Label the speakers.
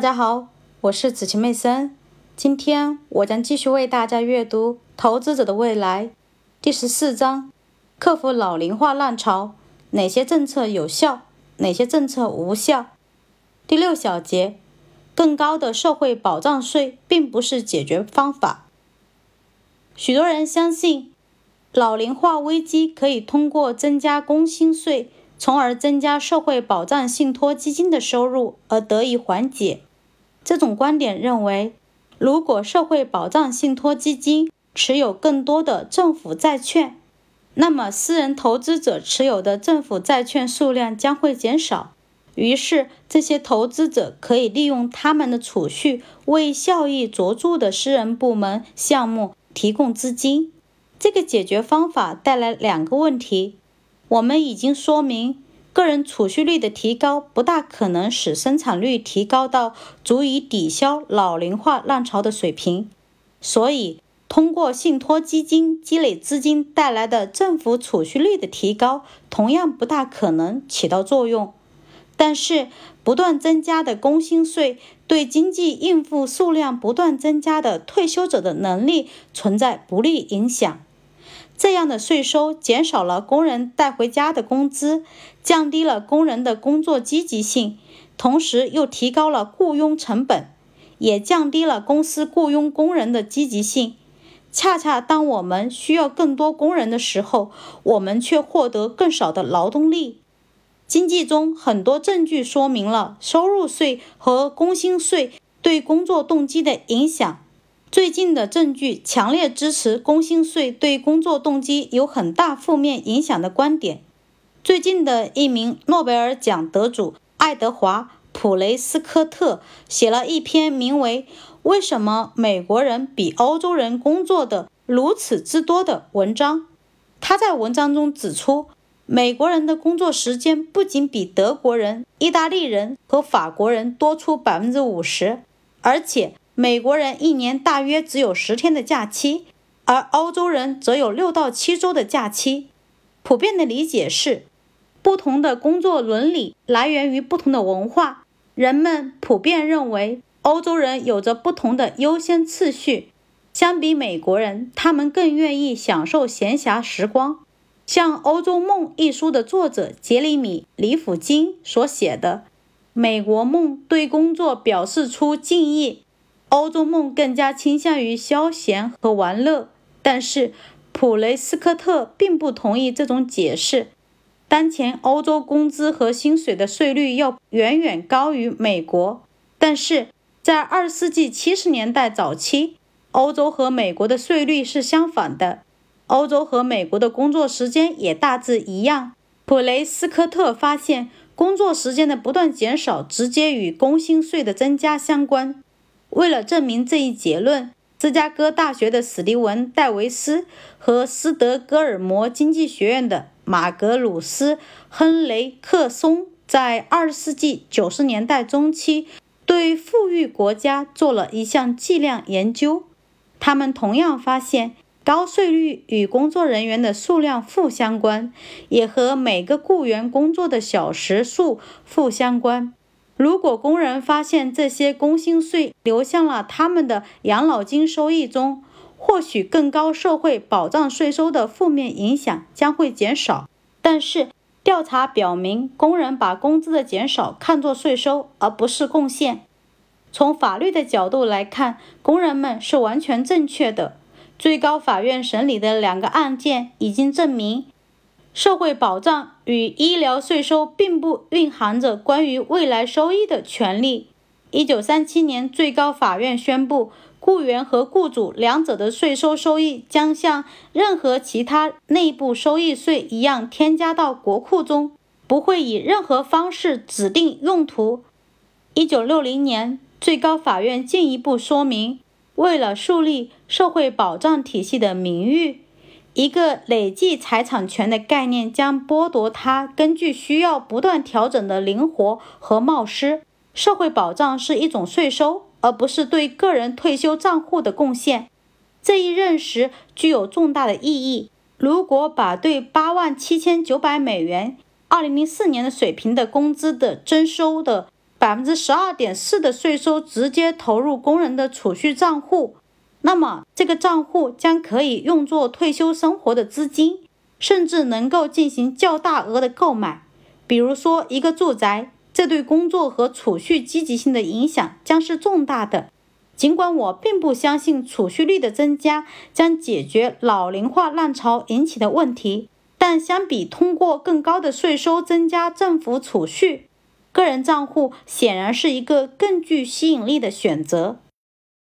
Speaker 1: 大家好，我是子晴妹森。今天我将继续为大家阅读《投资者的未来》第十四章：克服老龄化浪潮，哪些政策有效，哪些政策无效？第六小节：更高的社会保障税并不是解决方法。许多人相信，老龄化危机可以通过增加工薪税。从而增加社会保障信托基金的收入而得以缓解。这种观点认为，如果社会保障信托基金持有更多的政府债券，那么私人投资者持有的政府债券数量将会减少。于是，这些投资者可以利用他们的储蓄为效益卓著的私人部门项目提供资金。这个解决方法带来两个问题。我们已经说明，个人储蓄率的提高不大可能使生产率提高到足以抵消老龄化浪潮的水平，所以通过信托基金积累资金带来的政府储蓄率的提高同样不大可能起到作用。但是，不断增加的工薪税对经济应付数量不断增加的退休者的能力存在不利影响。这样的税收减少了工人带回家的工资，降低了工人的工作积极性，同时又提高了雇佣成本，也降低了公司雇佣工人的积极性。恰恰当我们需要更多工人的时候，我们却获得更少的劳动力。经济中很多证据说明了收入税和工薪税对工作动机的影响。最近的证据强烈支持工薪税对工作动机有很大负面影响的观点。最近的一名诺贝尔奖得主爱德华·普雷斯科特写了一篇名为《为什么美国人比欧洲人工作的如此之多》的文章。他在文章中指出，美国人的工作时间不仅比德国人、意大利人和法国人多出百分之五十，而且。美国人一年大约只有十天的假期，而欧洲人则有六到七周的假期。普遍的理解是，不同的工作伦理来源于不同的文化。人们普遍认为，欧洲人有着不同的优先次序。相比美国人，他们更愿意享受闲暇时光。像《欧洲梦》一书的作者杰里米·里弗金所写的，《美国梦》对工作表示出敬意。欧洲梦更加倾向于消闲和玩乐，但是普雷斯科特并不同意这种解释。当前欧洲工资和薪水的税率要远远高于美国，但是在二十世纪七十年代早期，欧洲和美国的税率是相反的。欧洲和美国的工作时间也大致一样。普雷斯科特发现，工作时间的不断减少直接与工薪税的增加相关。为了证明这一结论，芝加哥大学的史蒂文·戴维斯和斯德哥尔摩经济学院的马格鲁斯·亨雷克松在20世纪90年代中期对富裕国家做了一项计量研究。他们同样发现，高税率与工作人员的数量负相关，也和每个雇员工作的小时数负相关。如果工人发现这些工薪税流向了他们的养老金收益中，或许更高社会保障税收的负面影响将会减少。但是，调查表明，工人把工资的减少看作税收，而不是贡献。从法律的角度来看，工人们是完全正确的。最高法院审理的两个案件已经证明。社会保障与医疗税收并不蕴含着关于未来收益的权利。一九三七年，最高法院宣布，雇员和雇主两者的税收收益将像任何其他内部收益税一样添加到国库中，不会以任何方式指定用途。一九六零年，最高法院进一步说明，为了树立社会保障体系的名誉。一个累计财产权的概念将剥夺它根据需要不断调整的灵活和冒失。社会保障是一种税收，而不是对个人退休账户的贡献。这一认识具有重大的意义。如果把对八万七千九百美元（二零零四年的水平）的工资的征收的百分之十二点四的税收直接投入工人的储蓄账户，那么这个账户将可以用作退休生活的资金，甚至能够进行较大额的购买，比如说一个住宅。这对工作和储蓄积极性的影响将是重大的。尽管我并不相信储蓄率的增加将解决老龄化浪潮引起的问题，但相比通过更高的税收增加政府储蓄，个人账户显然是一个更具吸引力的选择。